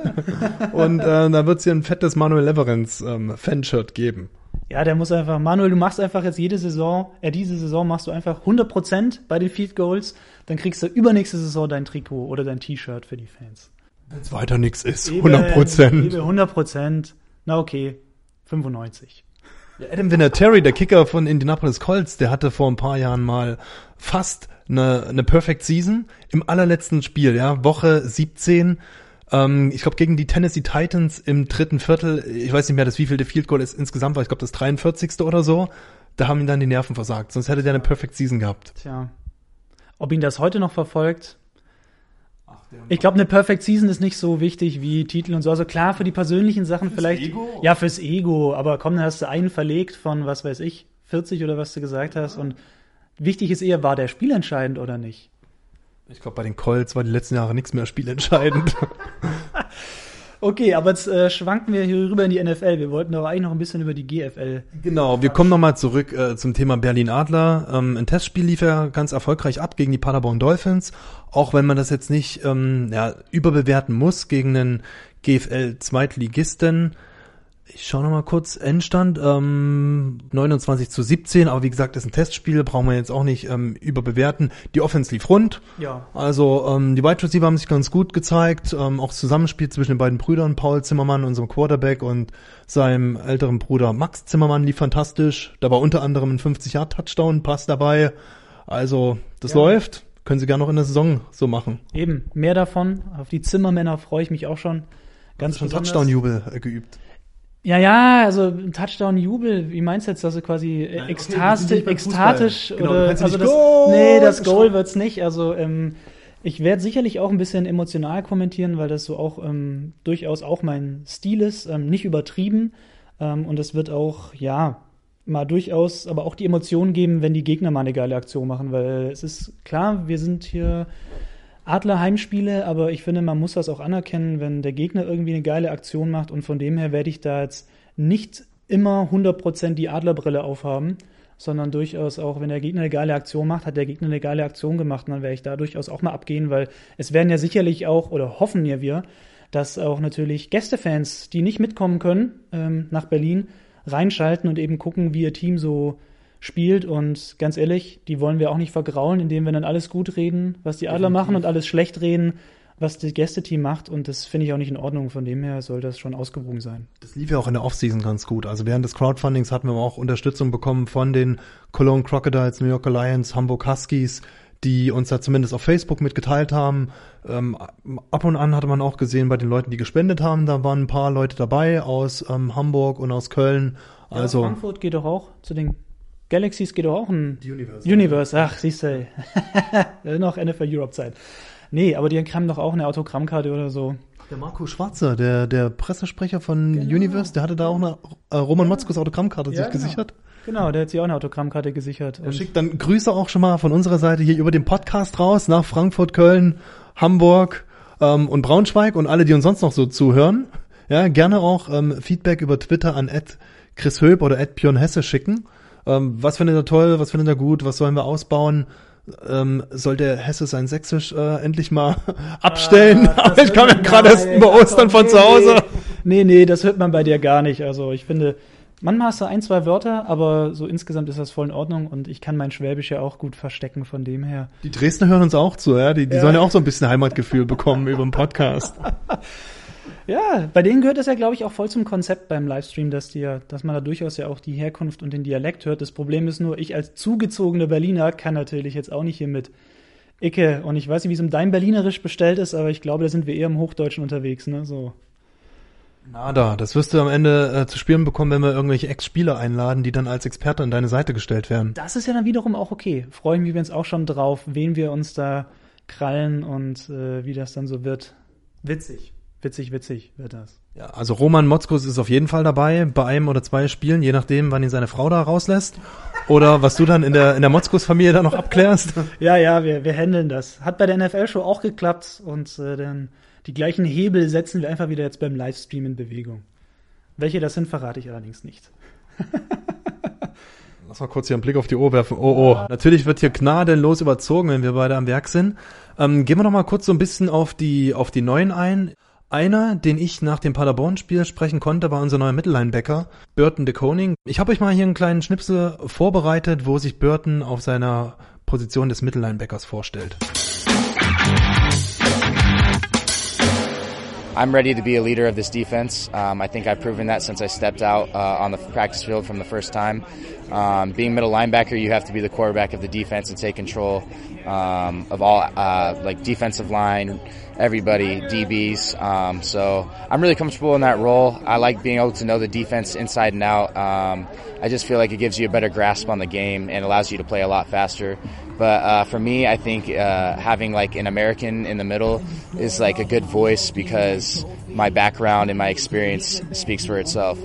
und äh, da wird es hier ein fettes Manuel Leverenz ähm, Fanshirt geben. Ja, der muss einfach, Manuel, du machst einfach jetzt jede Saison, äh, diese Saison machst du einfach 100% bei den Field Goals, dann kriegst du übernächste Saison dein Trikot oder dein T-Shirt für die Fans. Wenn es weiter nichts ist, Eben, 100 Prozent. eben, 100%. Na okay, 95. Adam Vinatieri, der Kicker von Indianapolis Colts, der hatte vor ein paar Jahren mal fast eine, eine Perfect Season im allerletzten Spiel, ja, Woche 17. Ähm, ich glaube gegen die Tennessee Titans im dritten Viertel, ich weiß nicht mehr, das wievielte Field Goal es insgesamt war, ich glaube das 43. oder so. Da haben ihn dann die Nerven versagt, sonst hätte der eine Perfect Season gehabt. Tja. Ob ihn das heute noch verfolgt? Ich glaube, eine Perfect Season ist nicht so wichtig wie Titel und so. Also klar, für die persönlichen Sachen vielleicht. Ego? Ja, fürs Ego. Aber komm, dann hast du einen verlegt von, was weiß ich, 40 oder was du gesagt hast. Und wichtig ist eher, war der Spiel entscheidend oder nicht? Ich glaube, bei den Colts war die letzten Jahre nichts mehr spielentscheidend. Okay, aber jetzt äh, schwanken wir hier rüber in die NFL. Wir wollten doch eigentlich noch ein bisschen über die GFL. Genau, wir kommen nochmal zurück äh, zum Thema Berlin Adler. Ähm, ein Testspiel lief ja ganz erfolgreich ab gegen die Paderborn Dolphins, auch wenn man das jetzt nicht ähm, ja, überbewerten muss gegen einen GFL-Zweitligisten. Ich schaue nochmal kurz, Endstand ähm, 29 zu 17, aber wie gesagt, ist ein Testspiel, brauchen wir jetzt auch nicht ähm, überbewerten. Die Offense lief rund, Ja. also ähm, die Wide Receiver haben sich ganz gut gezeigt. Ähm, auch das Zusammenspiel zwischen den beiden Brüdern, Paul Zimmermann, unserem Quarterback, und seinem älteren Bruder Max Zimmermann lief fantastisch. Da war unter anderem ein 50-Yard-Touchdown-Pass dabei. Also das Ja. läuft. Können Sie gerne noch in der Saison so machen. Eben, mehr davon. Auf die Zimmermänner freue ich mich auch schon. Ganz schon. Touchdown-Jubel äh, geübt. Ja, ja, also ein Touchdown-Jubel, wie meinst du jetzt, dass du quasi Nein, okay, ekstatisch. Genau, oder also das, Goal nee, das Goal wird's nicht. Also ähm, ich werde sicherlich auch ein bisschen emotional kommentieren, weil das so auch ähm, durchaus auch mein Stil ist, ähm, nicht übertrieben ähm, und es wird auch ja mal durchaus, aber auch die Emotionen geben, wenn die Gegner mal eine geile Aktion machen, weil es ist klar, wir sind hier Adler Heimspiele, aber ich finde, man muss das auch anerkennen, wenn der Gegner irgendwie eine geile Aktion macht und von dem her werde ich da jetzt nicht immer 100% die Adlerbrille aufhaben, sondern durchaus auch, wenn der Gegner eine geile Aktion macht, hat der Gegner eine geile Aktion gemacht und dann werde ich da durchaus auch mal abgehen, weil es werden ja sicherlich auch, oder hoffen ja wir, dass auch natürlich Gästefans, die nicht mitkommen können ähm, nach Berlin, reinschalten und eben gucken, wie ihr Team so spielt. Und ganz ehrlich, die wollen wir auch nicht vergraulen, indem wir dann alles gut reden, was die Adler machen und alles schlecht reden, was das Gästeteam macht. Und das finde ich auch nicht in Ordnung. Von dem her soll das schon ausgewogen sein. Das lief ja auch in der Offseason ganz gut. Also während des Crowdfundings hatten wir auch Unterstützung bekommen von den Cologne Crocodiles, New York Alliance, Hamburg Huskies, die uns da zumindest auf Facebook mitgeteilt haben. Ähm, ab und an hatte man auch gesehen bei den Leuten, die gespendet haben, da waren ein paar Leute dabei aus ähm, Hamburg und aus Köln. Also Frankfurt geht doch auch zu den Galaxies geht doch auch ein Universe. Universe. Ach, siehst du, noch NFL Europe Zeit. Nee, aber die haben doch auch eine Autogrammkarte oder so. Der Marco Schwarzer, der, der Pressesprecher von Genau. Universe, der hatte da auch eine äh, Roman Motzkos Autogrammkarte Ja, sich genau. gesichert. Genau, der hat sich auch eine Autogrammkarte gesichert. Er Und schickt dann Grüße auch schon mal von unserer Seite hier über den Podcast raus nach Frankfurt, Köln, Hamburg ähm, und Braunschweig und alle, die uns sonst noch so zuhören. Ja, gerne auch ähm, Feedback über Twitter an Chris Höb oder Björn Hesse schicken. Ähm, was findet er toll, was findet er gut, was sollen wir ausbauen? ähm, soll der Hesse sein Sächsisch äh, endlich mal abstellen. Ah, Aber ich kam ja gerade erst über ach Ostern von zu Hause. Nee, nee, das hört man bei dir gar nicht. Also ich finde, manchmal hast du ein, zwei Wörter, aber so insgesamt ist das voll in Ordnung und ich kann mein Schwäbisch ja auch gut verstecken von dem her. Die Dresdner hören uns auch zu, ja. Die, die Ja. sollen ja auch so ein bisschen Heimatgefühl bekommen über den Podcast. Ja, bei denen gehört das ja, glaube ich, auch voll zum Konzept beim Livestream, dass, die, ja- dass man da durchaus ja auch die Herkunft und den Dialekt hört. Das Problem ist nur, ich als zugezogener Berliner kann natürlich jetzt auch nicht hier mit Icke und ich weiß nicht, wie es um dein Berlinerisch bestellt ist, aber ich glaube, da sind wir eher im Hochdeutschen unterwegs, ne? So. Nada, das wirst du am Ende äh, zu spüren bekommen, wenn wir irgendwelche Ex-Spieler einladen, die dann als Experte an deine Seite gestellt werden. Das ist ja dann wiederum auch okay. Freue ich mich übrigens auch schon drauf, wen wir uns da krallen und äh, wie das dann so wird. Witzig. Witzig, witzig wird das. Ja, also Roman Motzkus ist auf jeden Fall dabei, bei einem oder zwei Spielen, je nachdem, wann ihn seine Frau da rauslässt. Oder was du dann in der, in der Motzkus-Familie da noch abklärst. Ja, ja, wir, wir handeln das. Hat bei der NFL-Show auch geklappt und äh, dann die gleichen Hebel setzen wir einfach wieder jetzt beim Livestream in Bewegung. Welche das sind, verrate ich allerdings nicht. Lass mal kurz hier einen Blick auf die Uhr werfen. Oh, oh. Natürlich wird hier gnadenlos überzogen, wenn wir beide am Werk sind. Ähm, gehen wir noch mal kurz so ein bisschen auf die, auf die Neuen ein. Einer, den ich nach dem Paderborn-Spiel sprechen konnte, war unser neuer Mittellinebacker, Burton de Koning. Ich habe euch mal hier einen kleinen Schnipsel vorbereitet, wo sich Burton auf seiner Position des Mittellinebackers vorstellt. I'm ready to be a leader of this defense. Um, I think I've proven that since I stepped out uh, on the practice field from the first time. Um, being middle linebacker, you have to be the quarterback of the defense and take control um, of all, uh, like defensive line, everybody, DBs. Um, so I'm really comfortable in that role. I like being able to know the defense inside and out. Um, I just feel like it gives you a better grasp on the game and allows you to play a lot faster. But uh, for me, I think uh, having like an American in the middle is like a good voice because my background and my experience speaks for itself.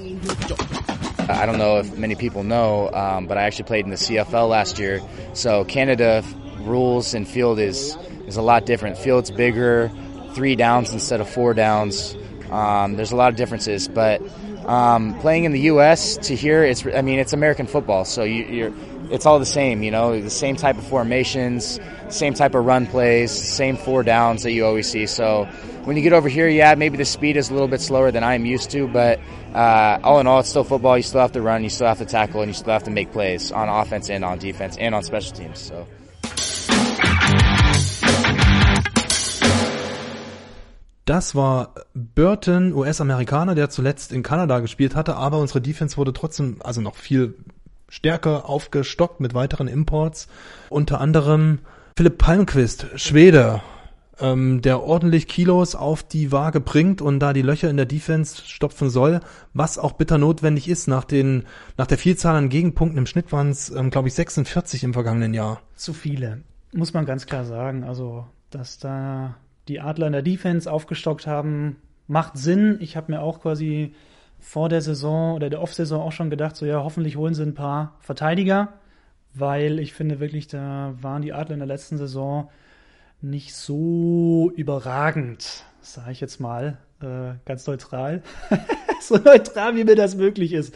I don't know if many people know, um, but I actually played in the CFL last year. So Canada rules and field is is a lot different. Field's bigger, three downs instead of four downs. Um, there's a lot of differences, but um, playing in the U.S. to here, it's I mean it's American football, so you, you're it's all the same. You know, the same type of formations, same type of run plays, same four downs that you always see. So when you get over here, yeah, maybe the speed is a little bit slower than I'm used to, but uh, all in all, it's still football. You still have to run, you still have to tackle, and you still have to make plays on offense and on defense and on special teams. So. Das war Burton, US-Amerikaner, der zuletzt in Kanada gespielt hatte, aber unsere Defense wurde trotzdem also noch viel stärker aufgestockt mit weiteren Imports. Unter anderem Philipp Palmquist, Schwede, ähm, der ordentlich Kilos auf die Waage bringt und da die Löcher in der Defense stopfen soll, was auch bitter notwendig ist nach den nach der Vielzahl an Gegenpunkten. Im Schnitt waren es, ähm, glaube ich, 46 im vergangenen Jahr. Zu viele, muss man ganz klar sagen. Also, dass da die Adler in der Defense aufgestockt haben, macht Sinn. Ich habe mir auch quasi vor der Saison oder der Off-Saison auch schon gedacht, so ja, hoffentlich holen sie ein paar Verteidiger, weil ich finde wirklich, da waren die Adler in der letzten Saison nicht so überragend, sage ich jetzt mal, äh, ganz neutral. so neutral, wie mir das möglich ist.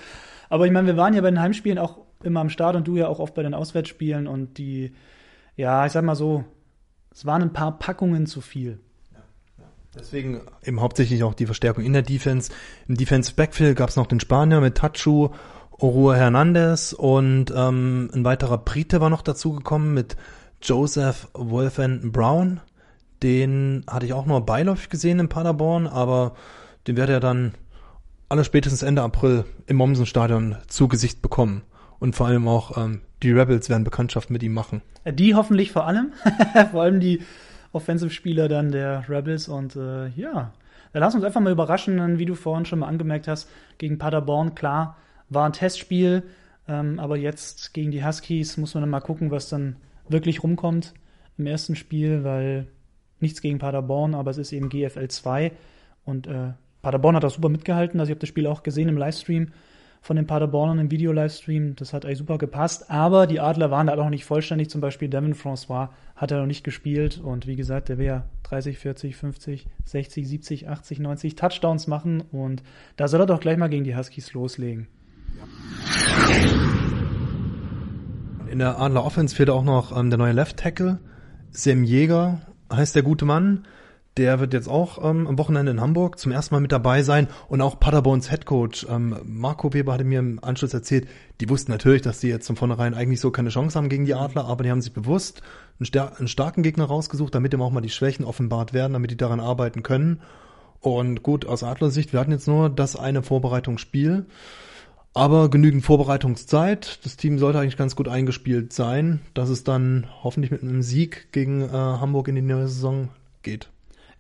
Aber ich meine, wir waren ja bei den Heimspielen auch immer am Start und du ja auch oft bei den Auswärtsspielen und die, ja, ich sag mal so, es waren ein paar Packungen zu viel. Deswegen eben hauptsächlich auch die Verstärkung in der Defense. Im Defense Backfield gab es noch den Spanier mit Tachu, Orua Hernandez und ähm, ein weiterer Brite war noch dazugekommen mit Joseph Wolfen Brown. Den hatte ich auch nur beiläufig gesehen in Paderborn, aber den werde er dann aller spätestens Ende April im Mommsen-Stadion zu Gesicht bekommen. Und vor allem auch ähm, die Rebels werden Bekanntschaft mit ihm machen. Die hoffentlich vor allem, vor allem die Offensive-Spieler dann der Rebels und äh, ja, dann lass uns einfach mal überraschen, wie du vorhin schon mal angemerkt hast, gegen Paderborn, klar, war ein Testspiel, ähm, aber jetzt gegen die Huskies muss man dann mal gucken, was dann wirklich rumkommt im ersten Spiel, weil nichts gegen Paderborn, aber es ist eben GFL 2 und äh, Paderborn hat auch super mitgehalten, also ich habe das Spiel auch gesehen im Livestream von den Paderbornern im Video-Livestream. Das hat eigentlich super gepasst. Aber die Adler waren da auch noch nicht vollständig. Zum Beispiel Devin François hat er noch nicht gespielt. Und wie gesagt, der will ja 30, 40, 50, 60, 70, 80, 90 Touchdowns machen. Und da soll er doch gleich mal gegen die Huskies loslegen. In In der Adler Offense fehlt auch noch ähm, der neue Left Tackle. Sam Jäger heißt der gute Mann. Der wird jetzt auch ähm, am Wochenende in Hamburg zum ersten Mal mit dabei sein und auch Paderborns Headcoach ähm, Marco Weber hatte mir im Anschluss erzählt, die wussten natürlich, dass die jetzt von vornherein eigentlich so keine Chance haben gegen die Adler, aber die haben sich bewusst einen, einen starken Gegner rausgesucht, damit ihm auch mal die Schwächen offenbart werden, damit die daran arbeiten können. Und gut, aus Adlersicht, wir hatten jetzt nur das eine Vorbereitungsspiel, aber genügend Vorbereitungszeit. Das Team sollte eigentlich ganz gut eingespielt sein, dass es dann hoffentlich mit einem Sieg gegen äh, Hamburg in die neue Saison geht.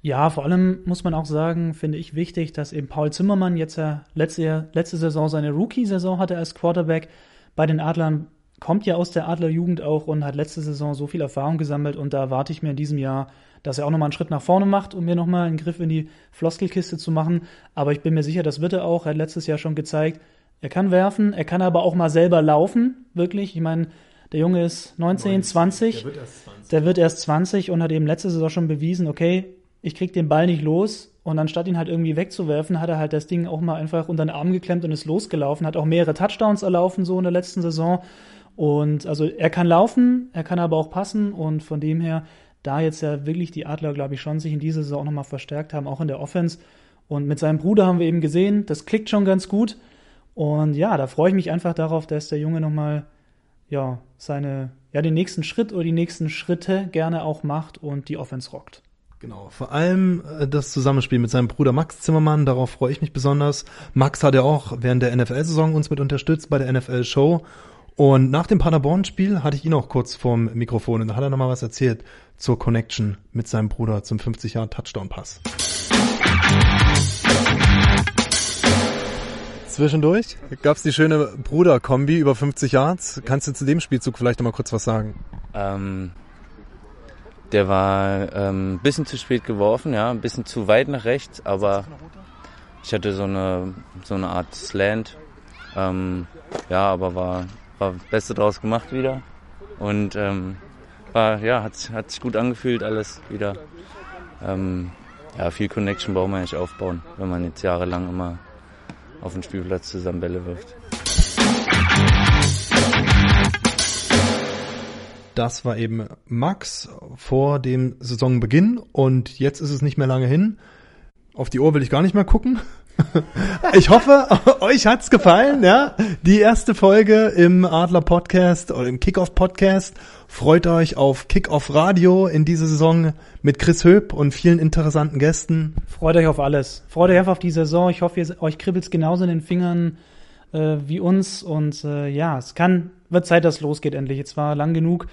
Ja, vor allem muss man auch sagen, finde ich wichtig, dass eben Paul Zimmermann jetzt ja letzte, letzte Saison seine Rookie-Saison hatte als Quarterback bei den Adlern, kommt ja aus der Adlerjugend auch und hat letzte Saison so viel Erfahrung gesammelt und da erwarte ich mir in diesem Jahr, dass er auch nochmal einen Schritt nach vorne macht, um mir nochmal einen Griff in die Floskelkiste zu machen. Aber ich bin mir sicher, das wird er auch. Er hat letztes Jahr schon gezeigt, er kann werfen, er kann aber auch mal selber laufen, wirklich. Ich meine, der Junge ist 19, 20. Der wird erst 20. Der wird erst 20 und hat eben letzte Saison schon bewiesen, okay, ich krieg den Ball nicht los. Und anstatt ihn halt irgendwie wegzuwerfen, hat er halt das Ding auch mal einfach unter den Arm geklemmt und ist losgelaufen, hat auch mehrere Touchdowns erlaufen so in der letzten Saison. Und also er kann laufen, er kann aber auch passen. Und von dem her, da jetzt ja wirklich die Adler, glaube ich, schon sich in dieser Saison auch nochmal verstärkt haben, auch in der Offense. Und mit seinem Bruder haben wir eben gesehen, das klickt schon ganz gut. Und ja, da freue ich mich einfach darauf, dass der Junge nochmal ja, seine, ja, den nächsten Schritt oder die nächsten Schritte gerne auch macht und die Offense rockt. Genau, vor allem äh, das Zusammenspiel mit seinem Bruder Max Zimmermann, darauf freue ich mich besonders. Max hat ja auch während der NFL-Saison uns mit unterstützt bei der NFL-Show. Und nach dem Paderborn-Spiel hatte ich ihn auch kurz vorm Mikrofon und da hat er nochmal was erzählt zur Connection mit seinem Bruder zum 50-Jahr-Touchdown-Pass. Zwischendurch gab's die schöne Bruder-Kombi über 50 Yards. Kannst du zu dem Spielzug vielleicht nochmal kurz was sagen? Ähm, der war ähm, ein bisschen zu spät geworfen, ja, ein bisschen zu weit nach rechts, aber ich hatte so eine, so eine Art Slant. Ähm, ja, aber war, war das Beste draus gemacht wieder. Und ähm, war, ja, hat, hat sich gut angefühlt, alles wieder. Ähm, ja, viel Connection braucht man nicht aufbauen, wenn man jetzt jahrelang immer auf dem Spielplatz zusammen Bälle wirft. Das war eben Max vor dem Saisonbeginn und jetzt ist es nicht mehr lange hin. Auf die Uhr will ich gar nicht mehr gucken. Ich hoffe, euch hat's gefallen, ja. Die erste Folge im Adler Podcast oder im Kickoff Podcast. Freut euch auf Kickoff Radio in dieser Saison mit Chris Höp und vielen interessanten Gästen. Freut euch auf alles. Freut euch einfach auf die Saison. Ich hoffe, ihr, euch kribbelt's genauso in den Fingern äh, wie uns und äh, ja, es kann wird Zeit, dass losgeht endlich. Jetzt war lang genug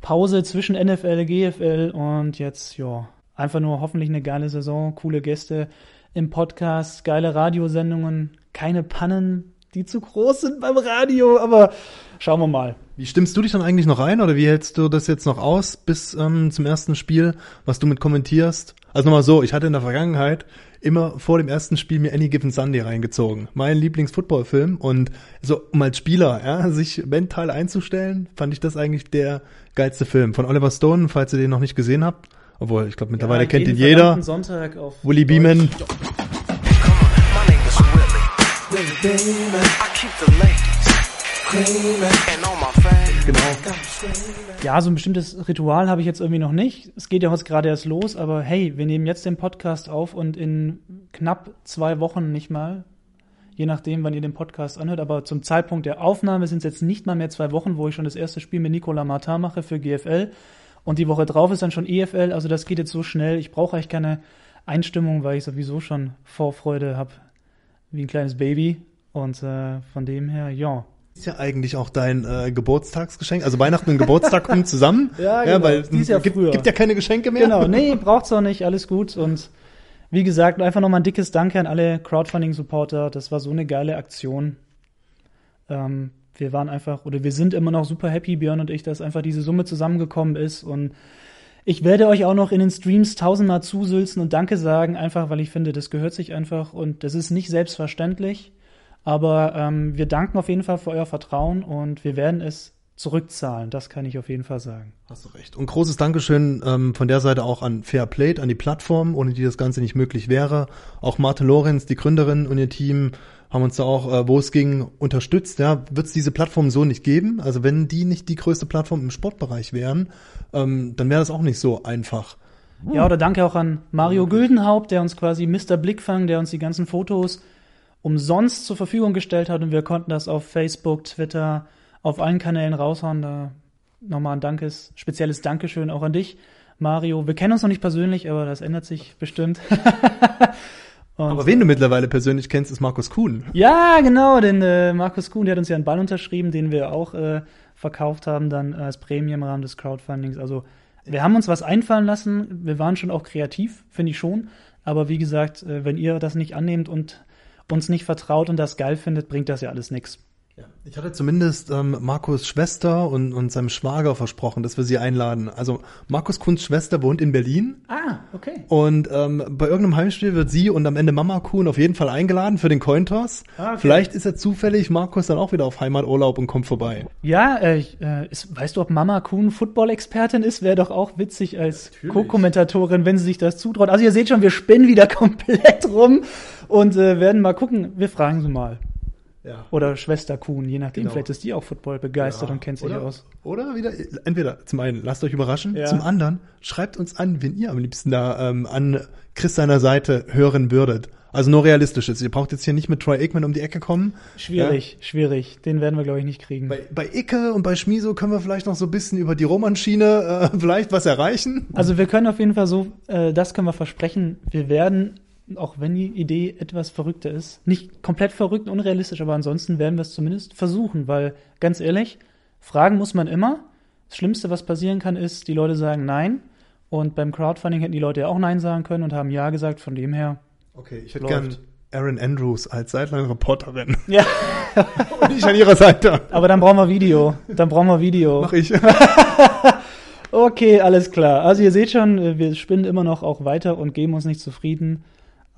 Pause zwischen NFL, GFL und jetzt, ja, einfach nur hoffentlich eine geile Saison, coole Gäste im Podcast, geile Radiosendungen, keine Pannen, die zu groß sind beim Radio, aber schauen wir mal. Wie stimmst du dich dann eigentlich noch ein oder wie hältst du das jetzt noch aus bis ähm, zum ersten Spiel, was du mit kommentierst? Also nochmal so, ich hatte in der Vergangenheit immer vor dem ersten Spiel mir Any Given Sunday reingezogen. Mein Lieblingsfootballfilm und so um als Spieler, ja, sich mental einzustellen, fand ich das eigentlich der geilste Film von Oliver Stone, falls ihr den noch nicht gesehen habt. Obwohl, ich glaube mittlerweile ja, kennt ihn jeder. Sonntag auf Willy Beeman. Genau. Ja, so ein bestimmtes Ritual habe ich jetzt irgendwie noch nicht. Es geht ja heute gerade erst los, aber hey, wir nehmen jetzt den Podcast auf und in knapp zwei Wochen nicht mal, je nachdem, wann ihr den Podcast anhört, aber zum Zeitpunkt der Aufnahme sind es jetzt nicht mal mehr zwei Wochen, wo ich schon das erste Spiel mit Nicola Martin mache für GFL. Und die Woche drauf ist dann schon EFL, also das geht jetzt so schnell. Ich brauche eigentlich keine Einstimmung, weil ich sowieso schon Vorfreude habe, wie ein kleines Baby. Und äh, von dem her, ja, ist ja eigentlich auch dein äh, Geburtstagsgeschenk. Also Weihnachten und Geburtstag kommen zusammen. ja, genau. ja, weil es gibt, gibt, ja keine Geschenke mehr. Genau, nee, braucht's auch nicht, alles gut. Und wie gesagt, einfach nochmal ein dickes Danke an alle Crowdfunding-Supporter. Das war so eine geile Aktion. Ähm, wir waren einfach, oder wir sind immer noch super happy, Björn und ich, dass einfach diese Summe zusammengekommen ist. Und ich werde euch auch noch in den Streams tausendmal zusülzen und Danke sagen, einfach weil ich finde, das gehört sich einfach und das ist nicht selbstverständlich. Aber ähm, wir danken auf jeden Fall für euer Vertrauen und wir werden es zurückzahlen. Das kann ich auf jeden Fall sagen. Hast du recht. Und großes Dankeschön ähm, von der Seite auch an Fairplate, an die Plattform, ohne die das Ganze nicht möglich wäre. Auch Martin Lorenz, die Gründerin und ihr Team haben uns da auch, äh, wo es ging, unterstützt. Ja, wird es diese Plattform so nicht geben? Also wenn die nicht die größte Plattform im Sportbereich wären, ähm, dann wäre das auch nicht so einfach. Ja, oder danke auch an Mario Güldenhaupt, der uns quasi Mr. Blickfang, der uns die ganzen Fotos umsonst zur Verfügung gestellt hat und wir konnten das auf Facebook, Twitter, auf allen Kanälen raushauen. Da nochmal ein Dankes, spezielles Dankeschön auch an dich, Mario. Wir kennen uns noch nicht persönlich, aber das ändert sich bestimmt. Aber wen du mittlerweile persönlich kennst, ist Markus Kuhn. Ja, genau, denn äh, Markus Kuhn, der hat uns ja einen Ball unterschrieben, den wir auch äh, verkauft haben, dann als Prämie im Rahmen des Crowdfundings. Also wir haben uns was einfallen lassen. Wir waren schon auch kreativ, finde ich schon. Aber wie gesagt, äh, wenn ihr das nicht annehmt und uns nicht vertraut und das geil findet, bringt das ja alles nichts. Ja. Ich hatte zumindest ähm, Markus Schwester und, und seinem Schwager versprochen, dass wir sie einladen. Also Markus Kunz Schwester wohnt in Berlin. Ah, okay. Und ähm, bei irgendeinem Heimspiel wird sie und am Ende Mama Kuhn auf jeden Fall eingeladen für den Cointoss. Ah, okay. Vielleicht ist er zufällig Markus dann auch wieder auf Heimaturlaub und kommt vorbei. Ja, äh, äh, ist, weißt du, ob Mama Kuhn Football-Expertin ist? Wäre doch auch witzig als Co-Kommentatorin, wenn sie sich das zutraut. Also ihr seht schon, wir spinnen wieder komplett rum und äh, werden mal gucken. Wir fragen sie mal. Ja. Oder Schwester Kuhn, je nachdem. Genau. Vielleicht ist die auch Football begeistert ja. und kennt sich oder, aus. Oder wieder, entweder zum einen, lasst euch überraschen, ja. zum anderen, schreibt uns an, wenn ihr am liebsten da ähm, an Chris seiner Seite hören würdet. Also nur realistisches. Ihr braucht jetzt hier nicht mit Troy Aikman um die Ecke kommen. Schwierig, ja? schwierig. Den werden wir, glaube ich, nicht kriegen. Bei, bei Icke und bei Schmiso können wir vielleicht noch so ein bisschen über die Romanschiene äh, vielleicht was erreichen. Also wir können auf jeden Fall so, äh, das können wir versprechen, wir werden auch wenn die Idee etwas verrückter ist. Nicht komplett verrückt, unrealistisch, aber ansonsten werden wir es zumindest versuchen, weil ganz ehrlich, fragen muss man immer. Das Schlimmste, was passieren kann, ist, die Leute sagen Nein. Und beim Crowdfunding hätten die Leute ja auch Nein sagen können und haben Ja gesagt. Von dem her. Okay, ich hätte gern Aaron Andrews als Sideline-Reporterin. Ja. und ich an ihrer Seite. Aber dann brauchen wir Video. Dann brauchen wir Video. Mach ich. okay, alles klar. Also ihr seht schon, wir spinnen immer noch auch weiter und geben uns nicht zufrieden.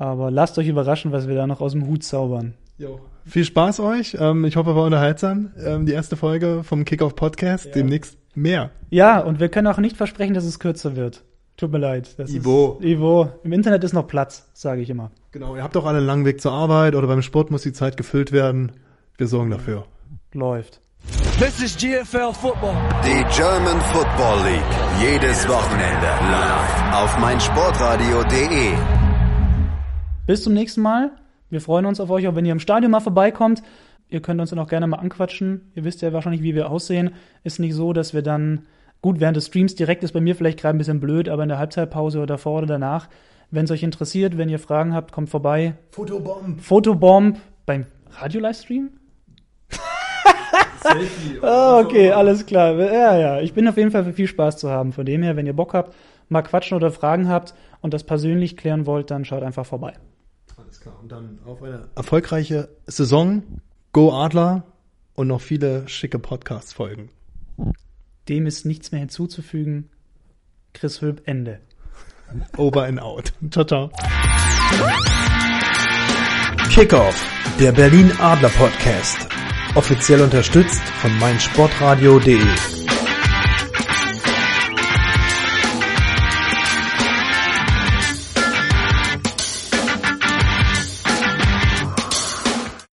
Aber lasst euch überraschen, was wir da noch aus dem Hut zaubern. Jo. Viel Spaß euch. Ähm, ich hoffe, war unterhaltsam. Ähm, die erste Folge vom Kickoff Podcast. Ja. Demnächst mehr. Ja, und wir können auch nicht versprechen, dass es kürzer wird. Tut mir leid. Das Ivo. Ist, Ivo. Im Internet ist noch Platz, sage ich immer. Genau, ihr habt doch alle einen langen Weg zur Arbeit oder beim Sport muss die Zeit gefüllt werden. Wir sorgen dafür. Läuft. This is GFL Football. Die German Football League. Jedes Wochenende live auf meinsportradio.de. Bis zum nächsten Mal. Wir freuen uns auf euch, auch wenn ihr im Stadion mal vorbeikommt. Ihr könnt uns dann auch gerne mal anquatschen. Ihr wisst ja wahrscheinlich, wie wir aussehen. Ist nicht so, dass wir dann, gut, während des Streams direkt ist bei mir vielleicht gerade ein bisschen blöd, aber in der Halbzeitpause oder davor oder danach, wenn es euch interessiert, wenn ihr Fragen habt, kommt vorbei. Fotobomb. Fotobomb beim Radio-Livestream? oh, okay, alles klar. Ja, ja. Ich bin auf jeden Fall für viel Spaß zu haben. Von dem her, wenn ihr Bock habt, mal quatschen oder Fragen habt und das persönlich klären wollt, dann schaut einfach vorbei. Alles klar. Und dann auf eine erfolgreiche Saison. Go Adler und noch viele schicke Podcasts folgen. Dem ist nichts mehr hinzuzufügen. Chris Hülp, Ende. Over and out. Ciao, ciao. Kickoff, der Berlin Adler Podcast. Offiziell unterstützt von meinsportradio.de.